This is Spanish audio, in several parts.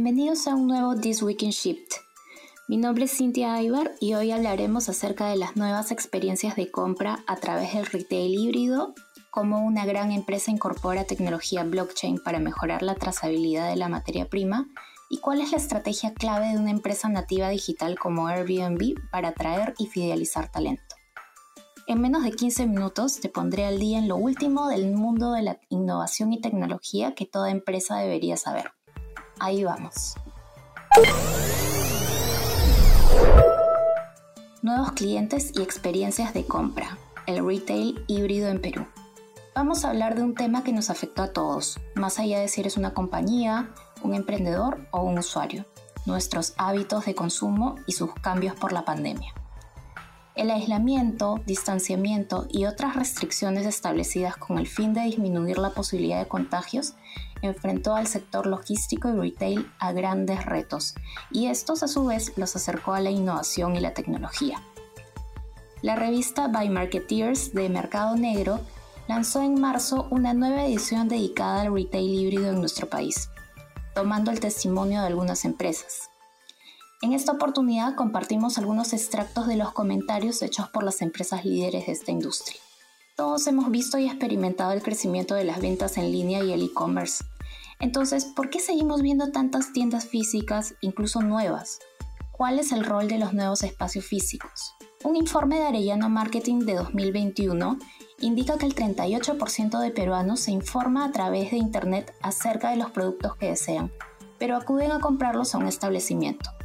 Bienvenidos a un nuevo This Week in Shipped. Mi nombre es Cynthia Aybar y hoy hablaremos acerca de las nuevas experiencias de compra a través del retail híbrido, cómo una gran empresa incorpora tecnología blockchain para mejorar la trazabilidad de la materia prima y cuál es la estrategia clave de una empresa nativa digital como Airbnb para atraer y fidelizar talento. En menos de 15 minutos te pondré al día en lo último del mundo de la innovación y tecnología que toda empresa debería saber. Ahí vamos. Nuevos clientes y experiencias de compra. El retail híbrido en Perú. Vamos a hablar de un tema que nos afectó a todos, más allá de si eres una compañía, un emprendedor o un usuario, nuestros hábitos de consumo y sus cambios por la pandemia. El aislamiento, distanciamiento y otras restricciones establecidas con el fin de disminuir la posibilidad de contagios enfrentó al sector logístico y retail a grandes retos, y estos a su vez los acercó a la innovación y la tecnología. La revista By Marketeers de Mercado Negro lanzó en marzo una nueva edición dedicada al retail híbrido en nuestro país, tomando el testimonio de algunas empresas. En esta oportunidad compartimos algunos extractos de los comentarios hechos por las empresas líderes de esta industria. Todos hemos visto y experimentado el crecimiento de las ventas en línea y el e-commerce. Entonces, ¿por qué seguimos viendo tantas tiendas físicas, incluso nuevas? ¿Cuál es el rol de los nuevos espacios físicos? Un informe de Arellano Marketing de 2021 indica que el 38% de peruanos se informa a través de Internet acerca de los productos que desean, pero acuden a comprarlos a un establecimiento.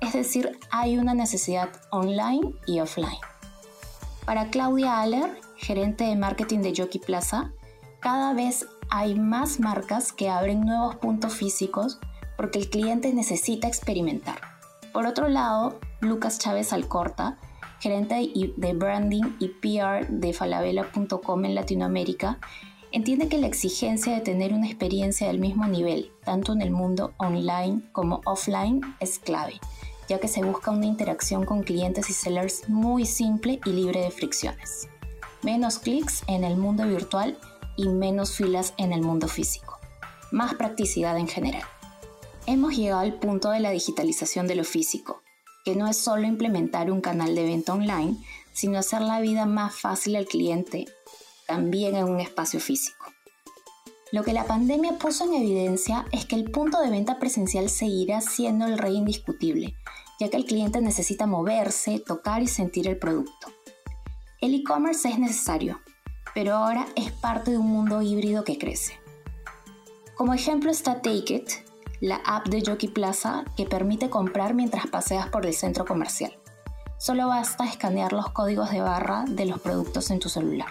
Es decir, hay una necesidad online y offline. Para Claudia Aller, gerente de marketing de Jockey Plaza, cada vez hay más marcas que abren nuevos puntos físicos porque el cliente necesita experimentar. Por otro lado, Lucas Chávez Alcorta, gerente de branding y PR de falabella.com en Latinoamérica, entiende que la exigencia de tener una experiencia del mismo nivel, tanto en el mundo online como offline, es clave ya que se busca una interacción con clientes y sellers muy simple y libre de fricciones. Menos clics en el mundo virtual y menos filas en el mundo físico. Más practicidad en general. Hemos llegado al punto de la digitalización de lo físico, que no es solo implementar un canal de venta online, sino hacer la vida más fácil al cliente, también en un espacio físico. Lo que la pandemia puso en evidencia es que el punto de venta presencial seguirá siendo el rey indiscutible, ya que el cliente necesita moverse, tocar y sentir el producto. El e-commerce es necesario, pero ahora es parte de un mundo híbrido que crece. Como ejemplo está Take It, la app de Jockey Plaza que permite comprar mientras paseas por el centro comercial. Solo basta escanear los códigos de barra de los productos en tu celular.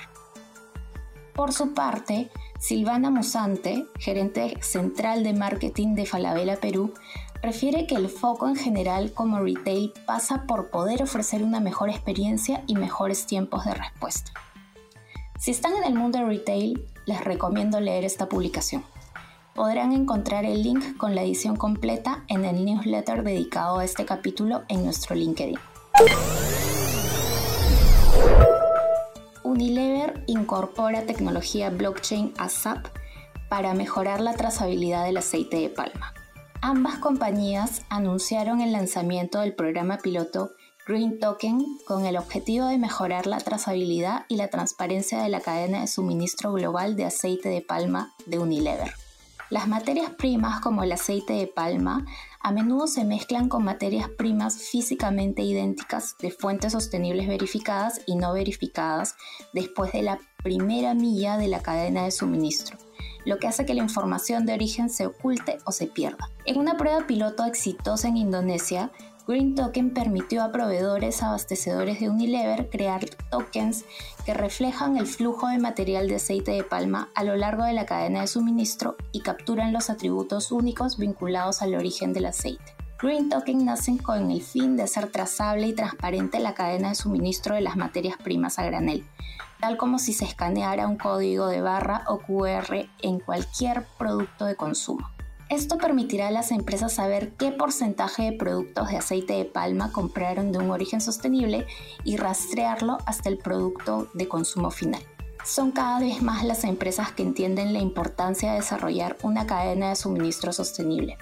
Por su parte, Silvana Musante, gerente central de marketing de Falabella Perú, refiere que el foco en general como retail pasa por poder ofrecer una mejor experiencia y mejores tiempos de respuesta. Si están en el mundo de retail, les recomiendo leer esta publicación. Podrán encontrar el link con la edición completa en el newsletter dedicado a este capítulo en nuestro LinkedIn. Unilever incorpora tecnología blockchain a SAP para mejorar la trazabilidad del aceite de palma. Ambas compañías anunciaron el lanzamiento del programa piloto Green Token con el objetivo de mejorar la trazabilidad y la transparencia de la cadena de suministro global de aceite de palma de Unilever. Las materias primas como el aceite de palma a menudo se mezclan con materias primas físicamente idénticas de fuentes sostenibles verificadas y no verificadas después de la primera milla de la cadena de suministro lo que hace que la información de origen se oculte o se pierda. En una prueba piloto exitosa en Indonesia, Green Token permitió a proveedores abastecedores de Unilever crear tokens que reflejan el flujo de material de aceite de palma a lo largo de la cadena de suministro y capturan los atributos únicos vinculados al origen del aceite. Green Token nacen con el fin de hacer trazable y transparente la cadena de suministro de las materias primas a granel, tal como si se escaneara un código de barra o QR en cualquier producto de consumo. Esto permitirá a las empresas saber qué porcentaje de productos de aceite de palma compraron de un origen sostenible y rastrearlo hasta el producto de consumo final. Son cada vez más las empresas que entienden la importancia de desarrollar una cadena de suministro sostenible.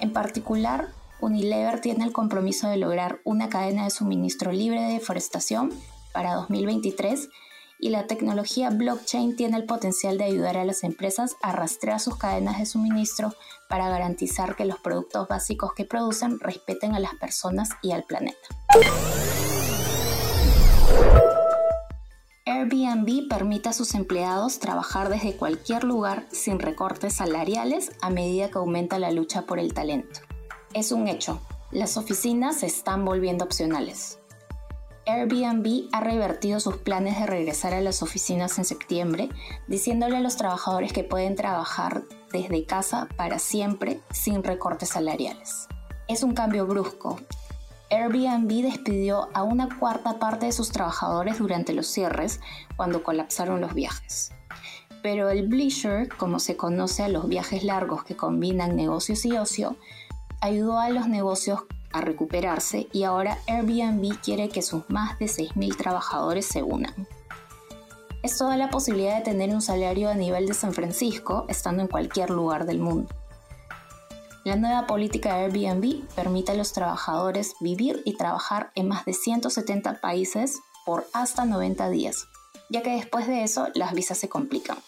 En particular, Unilever tiene el compromiso de lograr una cadena de suministro libre de deforestación para 2023 y la tecnología blockchain tiene el potencial de ayudar a las empresas a rastrear sus cadenas de suministro para garantizar que los productos básicos que producen respeten a las personas y al planeta. Airbnb permite a sus empleados trabajar desde cualquier lugar sin recortes salariales a medida que aumenta la lucha por el talento. Es un hecho, las oficinas se están volviendo opcionales. Airbnb ha revertido sus planes de regresar a las oficinas en septiembre, diciéndole a los trabajadores que pueden trabajar desde casa para siempre sin recortes salariales. Es un cambio brusco. Airbnb despidió a una cuarta parte de sus trabajadores durante los cierres cuando colapsaron los viajes. Pero el bleisure, como se conoce a los viajes largos que combinan negocios y ocio, ayudó a los negocios a recuperarse y ahora Airbnb quiere que sus más de 6.000 trabajadores se unan. Esto da la posibilidad de tener un salario a nivel de San Francisco estando en cualquier lugar del mundo. La nueva política de Airbnb permite a los trabajadores vivir y trabajar en más de 170 países por hasta 90 días, ya que después de eso las visas se complican.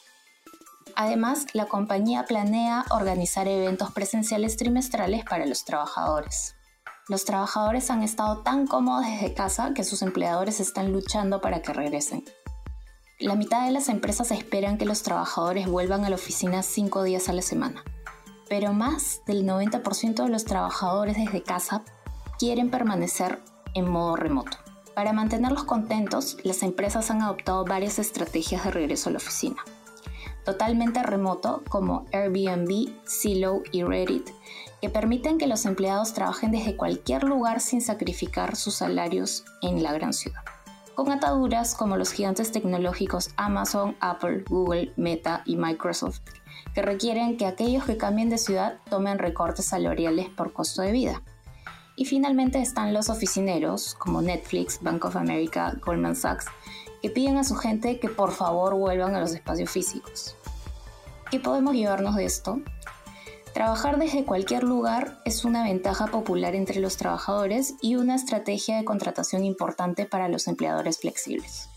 Además, la compañía planea organizar eventos presenciales trimestrales para los trabajadores. Los trabajadores han estado tan cómodos desde casa que sus empleadores están luchando para que regresen. La mitad de las empresas esperan que los trabajadores vuelvan a la oficina cinco días a la semana, pero más del 90% de los trabajadores desde casa quieren permanecer en modo remoto. Para mantenerlos contentos, las empresas han adoptado varias estrategias de regreso a la oficina. Totalmente remoto, como Airbnb, Zillow y Reddit, que permiten que los empleados trabajen desde cualquier lugar sin sacrificar sus salarios en la gran ciudad. Con ataduras como los gigantes tecnológicos Amazon, Apple, Google, Meta y Microsoft, que requieren que aquellos que cambien de ciudad tomen recortes salariales por costo de vida. Y finalmente están los oficineros como Netflix, Bank of America, Goldman Sachs, que piden a su gente que por favor vuelvan a los espacios físicos. ¿Qué podemos llevarnos de esto? Trabajar desde cualquier lugar es una ventaja popular entre los trabajadores y una estrategia de contratación importante para los empleadores flexibles.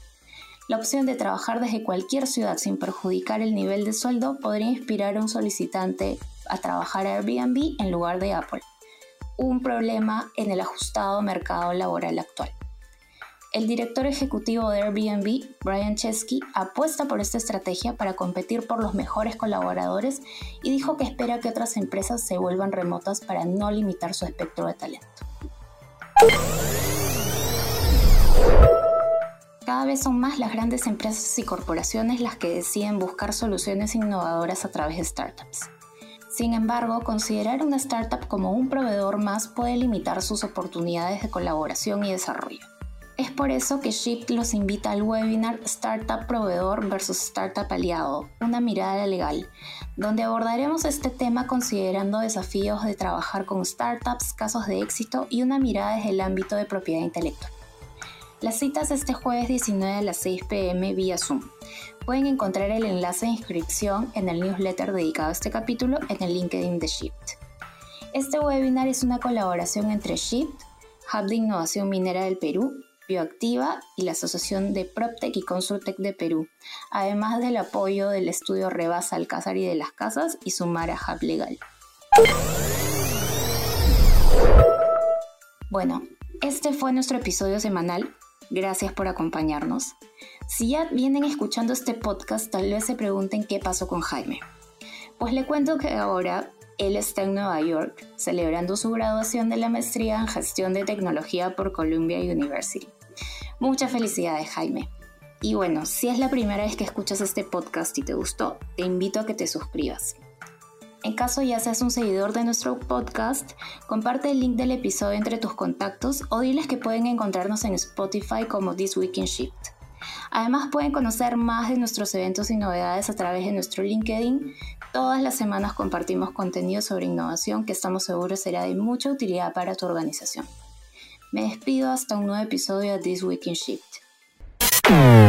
La opción de trabajar desde cualquier ciudad sin perjudicar el nivel de sueldo podría inspirar a un solicitante a trabajar a Airbnb en lugar de Apple, un problema en el ajustado mercado laboral actual. El director ejecutivo de Airbnb, Brian Chesky, apuesta por esta estrategia para competir por los mejores colaboradores y dijo que espera que otras empresas se vuelvan remotas para no limitar su espectro de talento. Cada vez son más las grandes empresas y corporaciones las que deciden buscar soluciones innovadoras a través de startups. Sin embargo, considerar una startup como un proveedor más puede limitar sus oportunidades de colaboración y desarrollo. Es por eso que Shift los invita al webinar Startup Proveedor versus Startup Aliado, una mirada legal, donde abordaremos este tema considerando desafíos de trabajar con startups, casos de éxito y una mirada desde el ámbito de propiedad intelectual. Las citas este jueves 19 a las 6 pm vía Zoom. Pueden encontrar el enlace de inscripción en el newsletter dedicado a este capítulo en el LinkedIn de Shift. Este webinar es una colaboración entre Shift, Hub de Innovación Minera del Perú Y la Asociación de PropTech y Consultec de Perú, además del apoyo del estudio Rebasa Alcázar y de las Casas y Sumara Legal. Bueno, este fue nuestro episodio semanal. Gracias por acompañarnos. Si ya vienen escuchando este podcast, tal vez se pregunten qué pasó con Jaime. Pues le cuento que ahora él está en Nueva York celebrando su graduación de la maestría en gestión de tecnología por Columbia University. Muchas felicidades, Jaime. Y bueno, si es la primera vez que escuchas este podcast y te gustó, te invito a que te suscribas. En caso ya seas un seguidor de nuestro podcast, comparte el link del episodio entre tus contactos o diles que pueden encontrarnos en Spotify como This Week in Shift. Además pueden conocer más de nuestros eventos y novedades a través de nuestro LinkedIn. Todas las semanas compartimos contenido sobre innovación que estamos seguros será de mucha utilidad para tu organización. Me despido hasta un nuevo episodio de This Week in Shift.